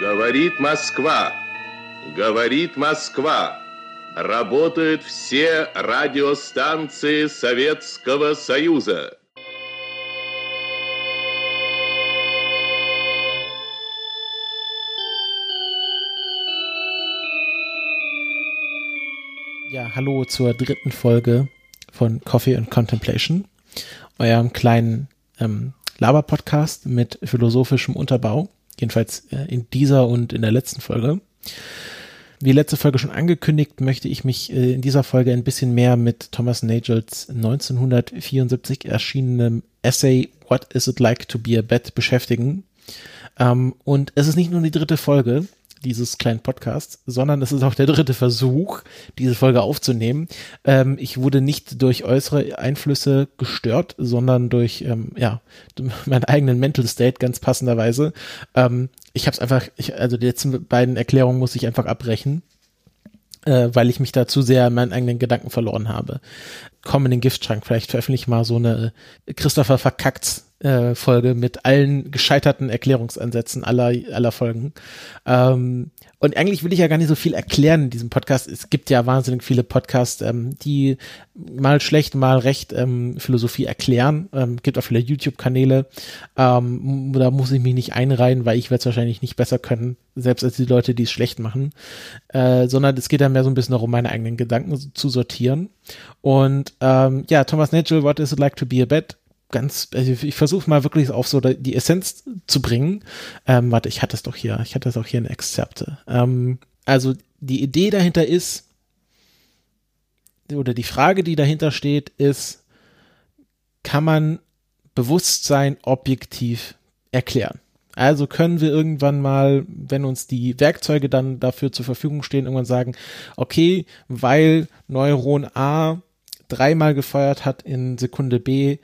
Говорит Москва. Говорит Москва. Работают все радиостанции Советского Союза. Ja, hallo zur dritten Folge von Coffee and Contemplation, eurem kleinen ähm, Laber-Podcast mit philosophischem Unterbau. Jedenfalls äh, in dieser und in der letzten Folge. Wie letzte Folge schon angekündigt, möchte ich mich äh, in dieser Folge ein bisschen mehr mit Thomas Nagels 1974 erschienenem Essay What is it like to be a Bat beschäftigen. Ähm, und es ist nicht nur die dritte Folge, dieses kleinen Podcasts, sondern es ist auch der dritte Versuch, diese Folge aufzunehmen. Ähm, ich wurde nicht durch äußere Einflüsse gestört, sondern durch ähm, ja meinen eigenen Mental State ganz passenderweise. Ähm, ich habe es einfach, ich, also die letzten beiden Erklärungen muss ich einfach abbrechen äh, weil ich mich da zu sehr in meinen eigenen Gedanken verloren habe. Komm in den Giftschrank, vielleicht veröffentliche ich mal so eine Christopher verkackt äh, Folge mit allen gescheiterten Erklärungsansätzen aller, aller Folgen. Ähm, und eigentlich will ich ja gar nicht so viel erklären in diesem Podcast. Es gibt ja wahnsinnig viele Podcasts, ähm, die mal schlecht, mal recht ähm, Philosophie erklären. Ähm, gibt auch viele YouTube-Kanäle. Ähm, da muss ich mich nicht einreihen, weil ich werde es wahrscheinlich nicht besser können, selbst als die Leute, die es schlecht machen. Äh, sondern es geht ja mehr so ein bisschen darum, meine eigenen Gedanken zu sortieren. Und ähm, ja, Thomas Nagel, What is it like to be a Bat? ganz, also ich versuche mal wirklich auf so die Essenz zu bringen. Ähm, warte, ich hatte es doch hier, ich hatte es auch hier in Exzepte. Ähm, also die Idee dahinter ist, oder die Frage, die dahinter steht, ist, kann man Bewusstsein objektiv erklären? Also können wir irgendwann mal, wenn uns die Werkzeuge dann dafür zur Verfügung stehen, irgendwann sagen, okay, weil Neuron A dreimal gefeuert hat in Sekunde B,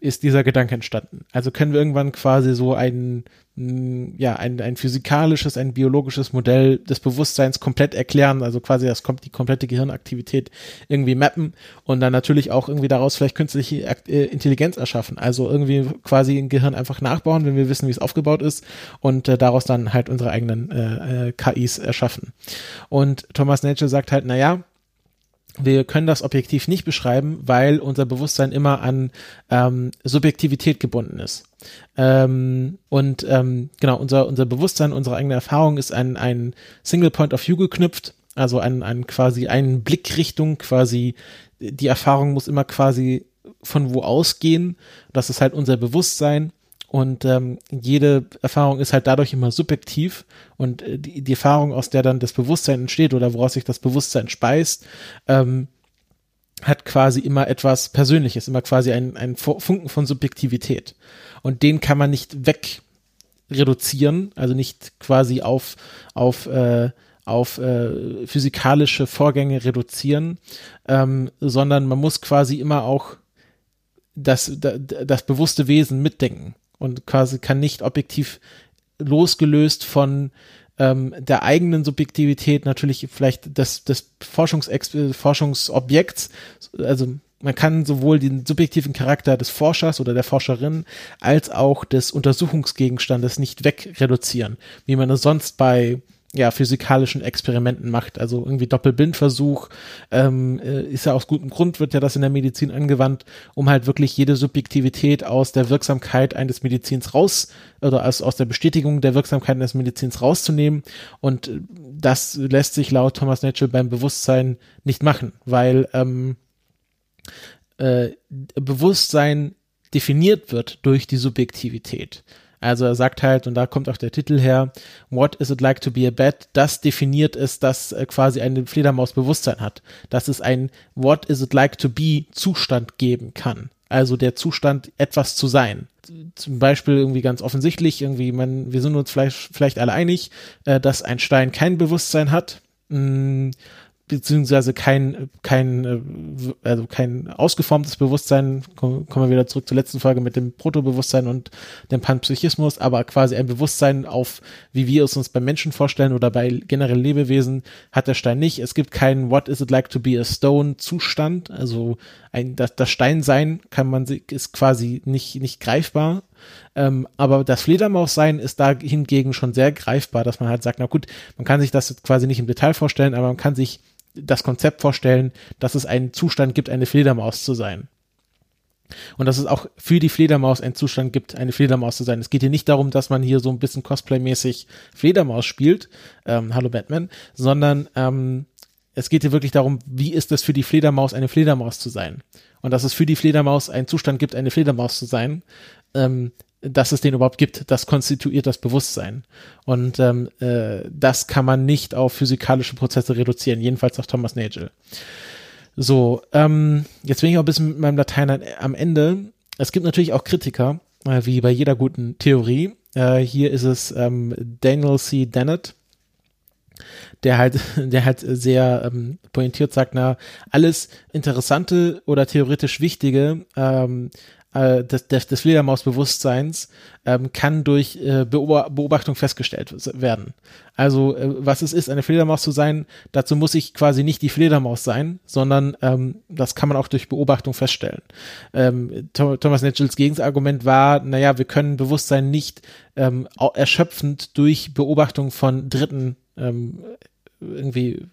ist dieser Gedanke entstanden. Also können wir irgendwann quasi so ein, mm, ja, ein, ein physikalisches, ein biologisches Modell des Bewusstseins komplett erklären, also quasi das kommt die komplette Gehirnaktivität irgendwie mappen und dann natürlich auch irgendwie daraus vielleicht künstliche äh, Intelligenz erschaffen. Also irgendwie quasi ein Gehirn einfach nachbauen, wenn wir wissen, wie es aufgebaut ist und äh, daraus dann halt unsere eigenen äh, äh, KIs erschaffen. Und Thomas Nature sagt halt, na ja, wir können das objektiv nicht beschreiben, weil unser Bewusstsein immer an ähm, Subjektivität gebunden ist. Ähm, und ähm, genau, unser, unser Bewusstsein, unsere eigene Erfahrung ist an ein Single Point of View geknüpft, also an, an quasi einen Blickrichtung, quasi die Erfahrung muss immer quasi von wo ausgehen. Das ist halt unser Bewusstsein und ähm, jede Erfahrung ist halt dadurch immer subjektiv und äh, die, die Erfahrung, aus der dann das Bewusstsein entsteht oder woraus sich das Bewusstsein speist, ähm, hat quasi immer etwas Persönliches, immer quasi ein, ein Funken von Subjektivität. Und den kann man nicht weg reduzieren, also nicht quasi auf, auf, äh, auf äh, physikalische Vorgänge reduzieren, ähm, sondern man muss quasi immer auch das, das, das bewusste Wesen mitdenken und quasi kann nicht objektiv losgelöst von ähm, der eigenen Subjektivität natürlich vielleicht des, des Forschungsex Forschungsobjekts, also man kann sowohl den subjektiven Charakter des Forschers oder der Forscherin als auch des Untersuchungsgegenstandes nicht wegreduzieren, wie man es sonst bei ja, physikalischen Experimenten macht. Also irgendwie Doppelblindversuch ähm, äh, ist ja aus gutem Grund, wird ja das in der Medizin angewandt, um halt wirklich jede Subjektivität aus der Wirksamkeit eines Medizins raus oder aus, aus der Bestätigung der Wirksamkeit eines Medizins rauszunehmen. Und äh, das lässt sich laut Thomas Netschel beim Bewusstsein nicht machen, weil ähm, äh, Bewusstsein definiert wird durch die Subjektivität. Also er sagt halt, und da kommt auch der Titel her, What is it like to be a bat? Das definiert es, dass äh, quasi eine Fledermaus Bewusstsein hat. Dass es ein What is it like to be Zustand geben kann. Also der Zustand, etwas zu sein. Zum Beispiel irgendwie ganz offensichtlich, irgendwie, man, wir sind uns vielleicht, vielleicht alle einig, äh, dass ein Stein kein Bewusstsein hat. Beziehungsweise kein, kein, äh, also kein ausgeformtes Bewusstsein, kommen wir wieder zurück zur letzten Folge mit dem Protobewusstsein und dem Panpsychismus, aber quasi ein Bewusstsein auf, wie wir es uns bei Menschen vorstellen oder bei generell Lebewesen, hat der Stein nicht. Es gibt keinen What is it like to be a stone Zustand, also ein, das, das Steinsein kann man, ist quasi nicht, nicht greifbar Ähm, aber das Fledermaus-Sein ist da hingegen schon sehr greifbar, dass man halt sagt, na gut, man kann sich das quasi nicht im Detail vorstellen, aber man kann sich das Konzept vorstellen, dass es einen Zustand gibt, eine Fledermaus zu sein. Und dass es auch für die Fledermaus einen Zustand gibt, eine Fledermaus zu sein. Es geht hier nicht darum, dass man hier so ein bisschen Cosplay-mäßig Fledermaus spielt, ähm, Hallo Batman, sondern ähm, es geht hier wirklich darum, wie ist es für die Fledermaus, eine Fledermaus zu sein. Und dass es für die Fledermaus einen Zustand gibt, eine Fledermaus zu sein, ähm, dass es den überhaupt gibt, das konstituiert das Bewusstsein. Und ähm, äh, das kann man nicht auf physikalische Prozesse reduzieren, jedenfalls nach Thomas Nagel. So, ähm, jetzt bin ich auch ein bisschen mit meinem Latein am Ende. Es gibt natürlich auch Kritiker, äh, wie bei jeder guten Theorie. Äh, hier ist es ähm, Daniel C. Dennett, der halt, der halt sehr ähm, pointiert sagt, na, alles Interessante oder theoretisch Wichtige ähm, äh, des, des, des Fledermausbewusstseins ähm, kann durch äh, Beobachtung festgestellt werden. Also äh, was es ist, eine Fledermaus zu sein, dazu muss ich quasi nicht die Fledermaus sein, sondern ähm, das kann man auch durch Beobachtung feststellen. Ähm, Thomas Netschels Gegenargument war, naja, wir können Bewusstsein nicht ähm, erschöpfend durch Beobachtung von Dritten ähm, irgendwie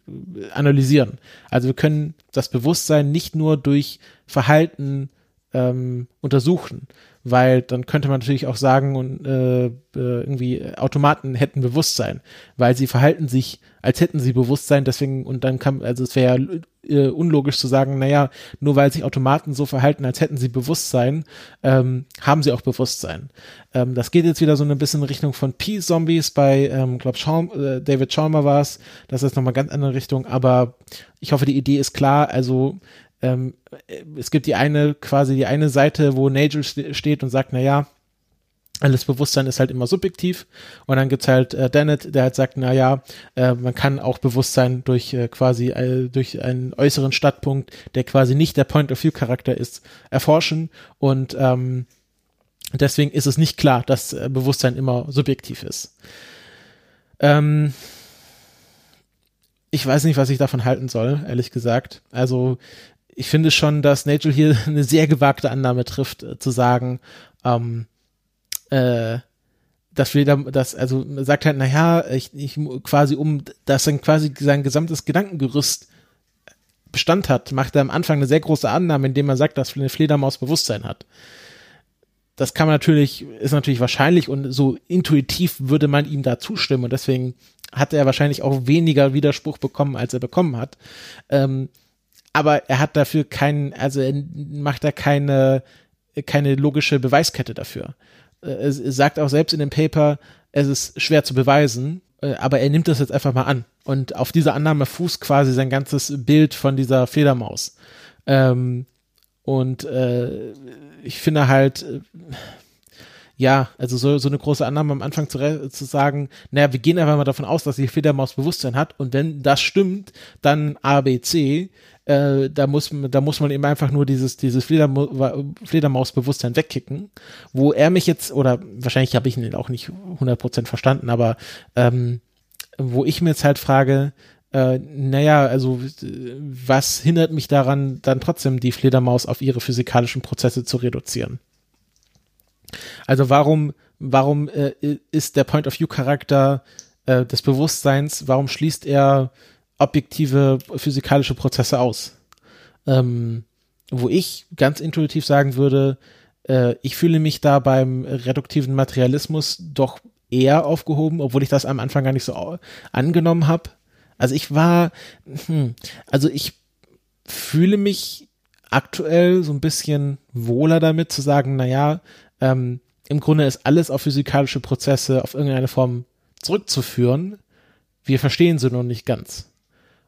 analysieren. Also wir können das Bewusstsein nicht nur durch Verhalten ähm, untersuchen, weil dann könnte man natürlich auch sagen und äh, äh, irgendwie Automaten hätten Bewusstsein, weil sie verhalten sich, als hätten sie Bewusstsein, deswegen und dann kann, also es wäre äh, unlogisch zu sagen, naja, nur weil sich Automaten so verhalten, als hätten sie Bewusstsein, ähm, haben sie auch Bewusstsein. Ähm, das geht jetzt wieder so ein bisschen in Richtung von P-Zombies bei, ähm, glaub, äh, David Chalmer war es, das ist nochmal ganz andere Richtung, aber ich hoffe, die Idee ist klar, also ähm, es gibt die eine, quasi die eine Seite, wo Nagel steht und sagt, na ja, alles Bewusstsein ist halt immer subjektiv. Und dann gibt's halt äh, Dennett, der halt sagt, na ja, äh, man kann auch Bewusstsein durch äh, quasi äh, durch einen äußeren Stadtpunkt, der quasi nicht der Point-of-View-Charakter ist, erforschen. Und ähm, deswegen ist es nicht klar, dass äh, Bewusstsein immer subjektiv ist. Ähm, ich weiß nicht, was ich davon halten soll, ehrlich gesagt. Also ich finde schon, dass Nigel hier eine sehr gewagte Annahme trifft, äh, zu sagen, ähm, äh, dass wir da, das, also sagt halt, naja, ich, ich quasi um, dass dann quasi sein gesamtes Gedankengerüst Bestand hat, macht er am Anfang eine sehr große Annahme, indem er sagt, dass eine Fledermaus Bewusstsein hat. Das kann man natürlich, ist natürlich wahrscheinlich und so intuitiv würde man ihm da zustimmen und deswegen hat er wahrscheinlich auch weniger Widerspruch bekommen, als er bekommen hat. Ähm, aber er hat dafür keinen, also er macht da keine, keine logische Beweiskette dafür. Äh, er sagt auch selbst in dem Paper, es ist schwer zu beweisen, äh, aber er nimmt das jetzt einfach mal an. Und auf dieser Annahme fußt quasi sein ganzes Bild von dieser Fledermaus. Ähm, und äh, ich finde halt, äh, ja, also so, so eine große Annahme am Anfang zu, zu sagen, naja, wir gehen einfach mal davon aus, dass die Fledermaus Bewusstsein hat und wenn das stimmt, dann A, B, C, äh, da muss da muss man eben einfach nur dieses dieses Flederma Fledermausbewusstsein wegkicken, wo er mich jetzt oder wahrscheinlich habe ich ihn auch nicht 100% verstanden, aber ähm, wo ich mir jetzt halt frage, äh, naja, also was hindert mich daran, dann trotzdem die Fledermaus auf ihre physikalischen Prozesse zu reduzieren? Also warum warum äh, ist der Point-of-View-Charakter äh, des Bewusstseins, warum schließt er objektive physikalische Prozesse aus. Ähm, wo ich ganz intuitiv sagen würde, äh, ich fühle mich da beim reduktiven Materialismus doch eher aufgehoben, obwohl ich das am Anfang gar nicht so angenommen habe. Also ich war, hm, also ich fühle mich aktuell so ein bisschen wohler damit zu sagen, naja, ähm, im Grunde ist alles auf physikalische Prozesse auf irgendeine Form zurückzuführen. Wir verstehen sie noch nicht ganz.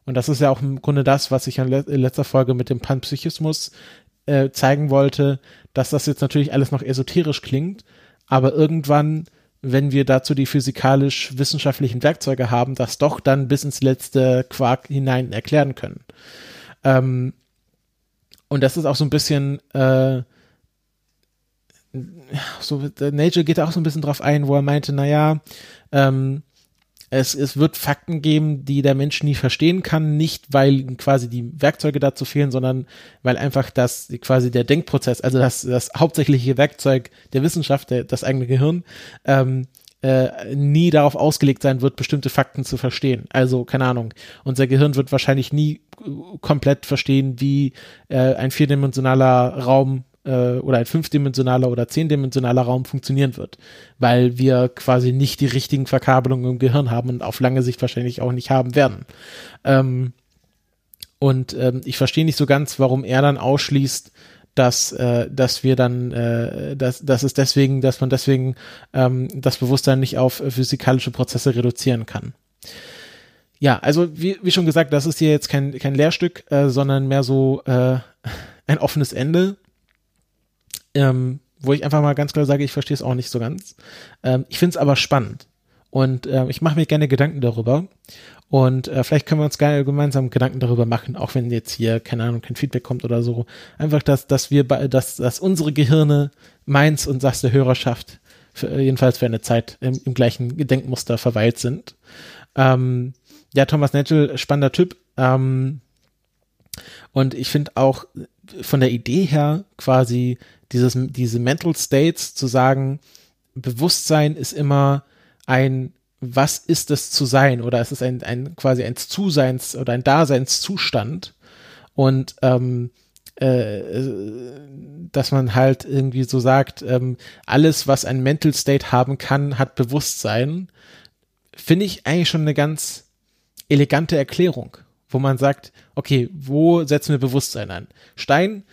Und das ist ja auch im Grunde das, was ich in letzter Folge mit dem Panpsychismus äh, zeigen wollte, dass das jetzt natürlich alles noch esoterisch klingt, aber irgendwann, wenn wir dazu die physikalisch-wissenschaftlichen Werkzeuge haben, das doch dann bis ins letzte Quark hinein erklären können. Ähm, und das ist auch so ein bisschen, äh, so, Nature geht auch so ein bisschen drauf ein, wo er meinte, naja, ähm, es, es wird Fakten geben, die der Mensch nie verstehen kann, nicht weil quasi die Werkzeuge dazu fehlen, sondern weil einfach das quasi der Denkprozess, also das, das hauptsächliche Werkzeug der Wissenschaft, der, das eigene Gehirn, ähm, äh, nie darauf ausgelegt sein wird, bestimmte Fakten zu verstehen. Also, keine Ahnung, unser Gehirn wird wahrscheinlich nie komplett verstehen, wie äh, ein vierdimensionaler Raum äh, oder ein fünfdimensionaler oder zehndimensionaler Raum funktionieren wird, weil wir quasi nicht die richtigen Verkabelungen im Gehirn haben und auf lange Sicht wahrscheinlich auch nicht haben werden. Ähm, und ähm, ich verstehe nicht so ganz, warum er dann ausschließt, dass, äh, dass wir dann, äh, dass, dass es deswegen, dass man deswegen ähm, das Bewusstsein nicht auf physikalische Prozesse reduzieren kann. Ja, also wie, wie schon gesagt, das ist hier jetzt kein, kein Lehrstück, äh, sondern mehr so äh, ein offenes Ende ähm, wo ich einfach mal ganz klar sage, ich verstehe es auch nicht so ganz. Ähm, ich finde es aber spannend und äh, ich mache mir gerne Gedanken darüber. Und äh, vielleicht können wir uns gerne gemeinsam Gedanken darüber machen, auch wenn jetzt hier, keine Ahnung, kein Feedback kommt oder so. Einfach, dass, dass wir, dass, dass unsere Gehirne, meins und das der Hörerschaft, für, jedenfalls für eine Zeit im, im gleichen Gedenkmuster verweilt sind. Ähm, ja, Thomas Netschel, spannender Typ. Ähm, und ich finde auch von der Idee her quasi dieses, diese Mental States zu sagen, Bewusstsein ist immer ein, was ist es zu sein? Oder es ist ein, ein quasi ein Zuseins- oder ein Daseinszustand. Und ähm, äh, dass man halt irgendwie so sagt, ähm, alles, was ein Mental State haben kann, hat Bewusstsein, finde ich eigentlich schon eine ganz elegante Erklärung, wo man sagt, okay, wo setzen wir Bewusstsein an? Stein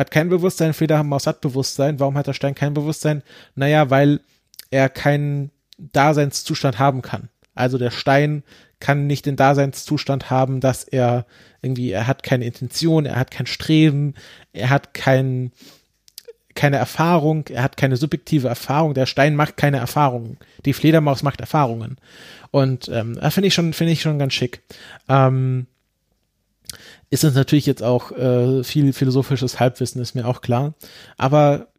hat kein Bewusstsein, Fledermaus hat Bewusstsein. Warum hat der Stein kein Bewusstsein? Naja, weil er keinen Daseinszustand haben kann. Also der Stein kann nicht den Daseinszustand haben, dass er irgendwie, er hat keine Intention, er hat kein Streben, er hat kein, keine Erfahrung, er hat keine subjektive Erfahrung. Der Stein macht keine Erfahrungen. Die Fledermaus macht Erfahrungen. Und ähm, das finde ich schon, finde ich schon ganz schick. Ähm, ist es natürlich jetzt auch äh, viel philosophisches Halbwissen, ist mir auch klar. Aber